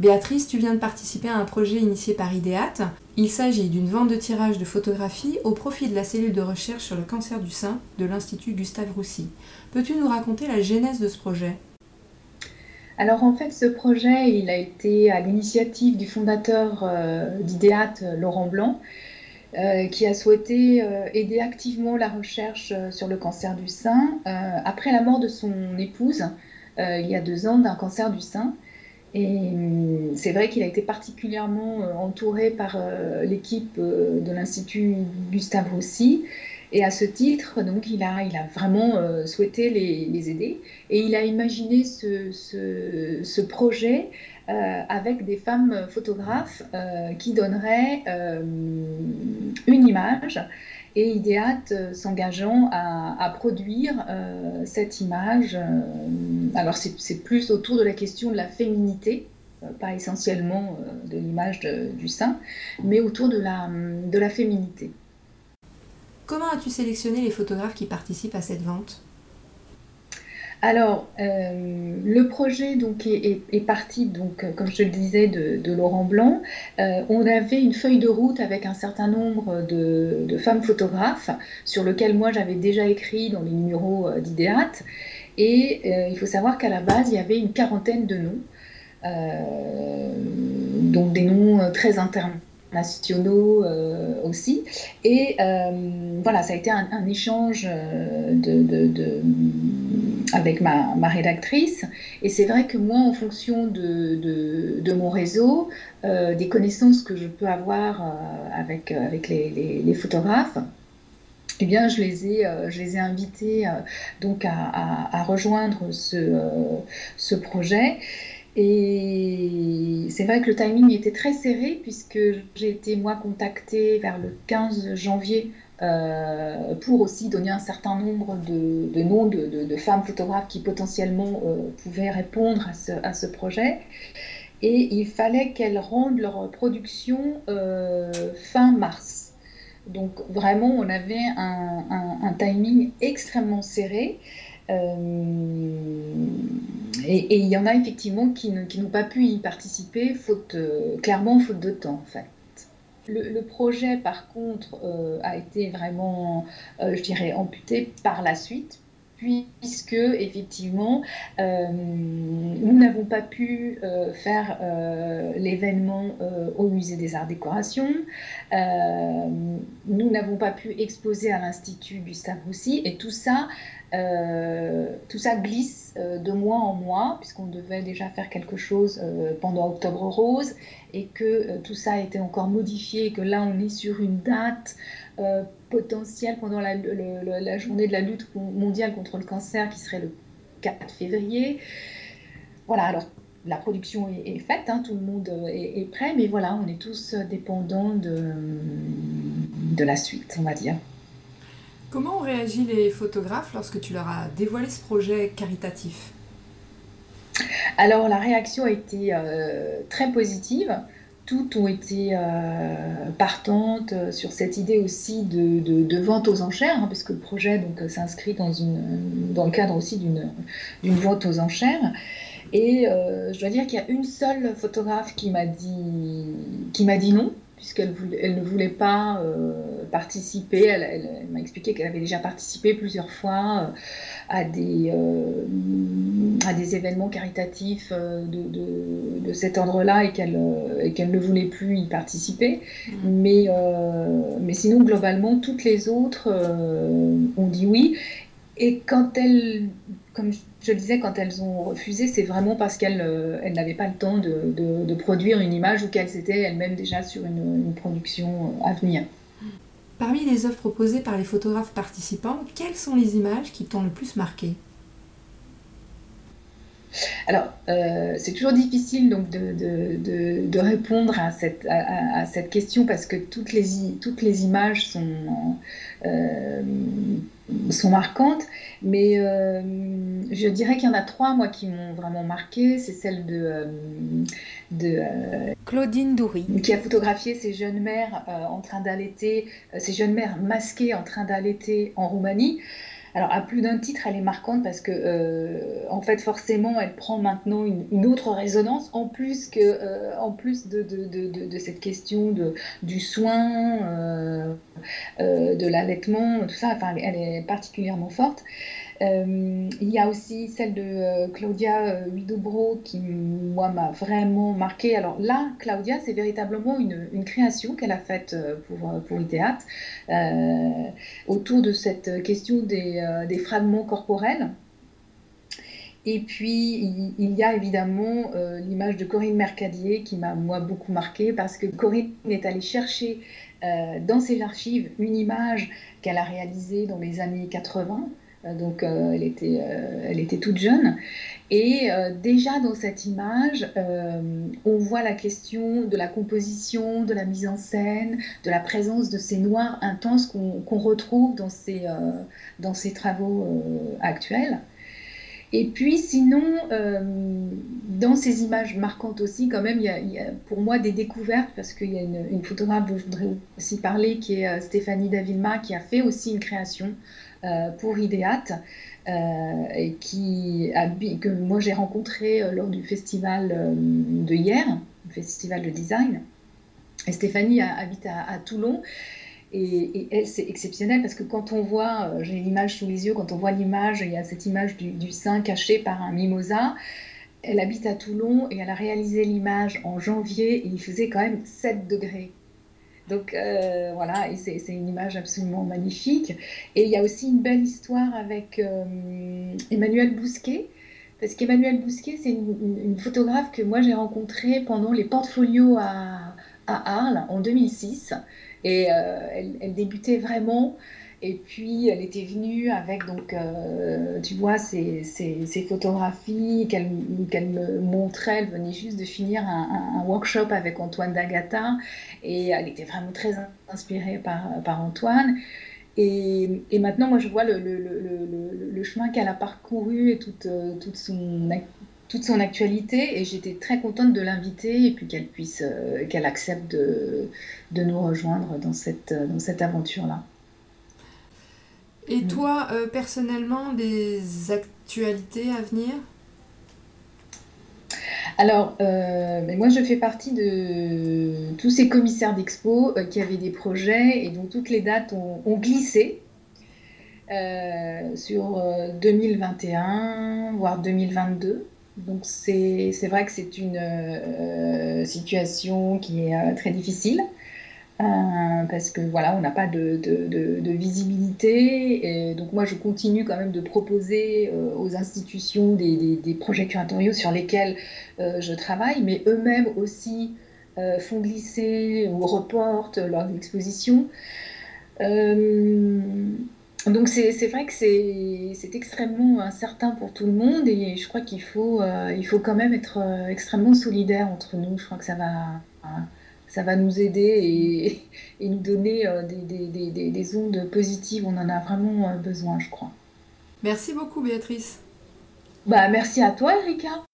Béatrice, tu viens de participer à un projet initié par IDEAT. Il s'agit d'une vente de tirage de photographies au profit de la cellule de recherche sur le cancer du sein de l'Institut Gustave Roussy. Peux-tu nous raconter la genèse de ce projet? Alors en fait, ce projet, il a été à l'initiative du fondateur euh, d'IDEAT, Laurent Blanc, euh, qui a souhaité euh, aider activement la recherche sur le cancer du sein après la mort de son épouse il y a deux ans d'un cancer du sein. Et hum, c'est vrai qu'il a été particulièrement entouré par l'équipe de l'Institut Gustave Roussy. Et à ce titre, donc, il a, vraiment euh, souhaité les, aider. Et il a imaginé ce, projet euh, avec des femmes photographes euh, qui donneraient une image et Ideat s'engageant à, à, produire cette image. alors c'est plus autour de la question de la féminité, pas essentiellement de l'image du sein, mais autour de la, de la féminité. Comment as-tu sélectionné les photographes qui participent à cette vente? Alors, euh, le projet donc est, parti donc comme je le disais de, Laurent Blanc. Euh, on avait une feuille de route avec un certain nombre de, femmes photographes sur lequel moi j'avais déjà écrit dans les numéros euh, d'Idéat. Et il faut savoir qu'à la base il y avait une quarantaine de noms, donc des noms très internes nationaux euh, aussi. Et euh, voilà, ça a été un, échange euh, de, avec ma, rédactrice. Et c'est vrai que moi, en fonction de, mon réseau, des connaissances que je peux avoir avec, avec les, photographes, eh bien, je les ai, je les ai invités donc à, à, rejoindre ce, ce projet. Et c'est vrai que le timing était très serré puisque j'ai été moi contactée vers le 15 janvier euh, pour aussi donner un certain nombre de, noms de, femmes photographes qui potentiellement euh, pouvaient répondre à ce, projet. Et il fallait qu'elles rendent leur production euh, fin mars. Donc vraiment, on avait un timing extrêmement serré. Et, il y en a effectivement qui, n'ont pas pu y participer, clairement faute de temps en fait. Le, projet, par contre, euh, a été vraiment, je dirais, amputé par la suite, puisque effectivement nous n'avons pas pu faire l'événement au musée des arts décorations, nous n'avons pas pu exposer à l'institut Gustave Roussy et tout ça euh, tout ça glisse euh, de mois en mois, puisqu'on devait déjà faire quelque chose euh, pendant Octobre Rose, et que tout ça a été encore modifié, et que là on est sur une date potentielle pendant la, journée de la lutte mondiale contre le cancer, qui serait le 4 février. Voilà, alors la production est, faite, hein, tout le monde est, prêt, mais voilà, on est tous dépendants de la suite, on va dire. Comment ont réagi les photographes lorsque tu leur as dévoilé ce projet caritatif? Alors la réaction a été euh, très positive. Toutes ont été euh, partantes euh, sur cette idée aussi de, vente aux enchères, hein, parce que le projet donc, s'inscrit dans, le cadre aussi d'une vente aux enchères. Et je dois dire qu'il y a une seule photographe qui m'a dit non, puisqu'elle elle ne voulait pas euh, participer. Elle, m'a expliqué qu'elle avait déjà participé plusieurs fois euh, à, des, euh, à des événements caritatifs de, de, cet ordre-là et qu'elle ne voulait plus y participer. Mmh. Mais, mais sinon, globalement, toutes les autres ont dit oui. Et quand elles, comme je le disais, quand elles ont refusé, c'est vraiment parce qu'elles euh, n'avaient pas le temps de, produire une image ou qu'elles étaient elles-mêmes déjà sur une, production euh, à venir. Parmi les œuvres proposées par les photographes participants, quelles sont les images qui t'ont le plus marqué? Alors, euh, c'est toujours difficile donc de, répondre à cette, à, cette, question parce que toutes les, toutes les images sont, sont marquantes, mais euh, je dirais qu'il y en a trois, moi, qui m'ont vraiment marqué. C'est celle de, euh, de euh, Claudine Doury, qui a photographié ces jeunes mères en train d'allaiter, ces jeunes mères masquées en train d'allaiter en Roumanie. Alors, à plus d'un titre, elle est marquante parce que, euh, en fait, forcément, elle prend maintenant une, autre résonance, en plus, que, euh, en plus de, cette question du soin, euh, de l'allaitement, tout ça. Enfin, elle est particulièrement forte. Euh, il y a aussi celle de euh, Claudia Huidobro euh, qui, moi, m'a vraiment marqué. Alors là, Claudia, c'est véritablement une, une création qu'elle a faite pour, pour euh, autour de cette question des, des fragments corporels. Et puis, il, y a évidemment l'image de Corinne Mercadier qui m'a, moi, beaucoup marqué parce que Corinne est allée chercher dans ses archives une image qu'elle a réalisée dans les années 80 euh, donc euh, elle, était, euh, elle était toute jeune. Et déjà dans cette image, on voit la question de la composition, de la mise en scène, de la présence de ces noirs intenses qu'on retrouve dans ces, dans ces travaux actuels. Et puis sinon, dans ces images marquantes aussi, quand même, il y a, pour moi des découvertes, parce qu'il y a une, photographe dont je voudrais aussi parler, qui est Stéphanie Davilma, qui a fait aussi une création euh, pour Ideat, euh, et qui que moi j'ai rencontré euh, lors du festival de hier, le festival de design. Et Stéphanie habite à, Toulon. Et, elle, c'est exceptionnel parce que quand on voit, j'ai l'image sous les yeux, quand on voit l'image, il y a cette image du, sein caché par un mimosa. Elle habite à Toulon et elle a réalisé l'image en janvier et il faisait quand même 7 degrés. Donc euh, voilà, et c'est une image absolument magnifique. Et il y a aussi une belle histoire avec euh, Emmanuel Bousquet, parce qu'Emmanuel Bousquet, c'est une, photographe que moi j'ai rencontrée pendant les portfolios à, Arles en 2006. Et euh, elle, débutait vraiment et puis, elle était venue avec, donc, euh, tu vois, ses, photographies qu'elle me montrait. Elle venait juste de finir un, workshop avec Antoine D'Agata. Et elle était vraiment très inspirée par, Antoine. Et, maintenant, moi, je vois le, le, chemin qu'elle a parcouru et toute, toute, son, toute son actualité. Et j'étais très contente de l'inviter et puis qu'elle puisse, euh, qu'elle accepte de, de, nous rejoindre dans cette, dans cette aventure-là. Et mm. toi, euh, personnellement, des actualités à venir? Alors, euh, moi, je fais partie de tous ces commissaires d'expo euh, qui avaient des projets et dont toutes les dates ont, glissé sur 2021, voire 2022. Donc, c'est vrai que c'est une situation qui est très difficile. Euh, parce que voilà, on n'a pas de, de, visibilité. Et donc moi, je continue quand même de proposer euh, aux institutions des, des, projets curatoriaux sur lesquels euh, je travaille, mais eux-mêmes aussi font glisser ou reportent leurs expositions. Donc c'est vrai que c'est extrêmement incertain pour tout le monde et je crois qu'il faut, il faut quand même être extrêmement solidaire entre nous. Je crois que ça va ça va nous aider et, nous donner euh, des, ondes positives. On en a vraiment euh, besoin, je crois. Merci beaucoup, Béatrice. Bah, merci à toi, Erika.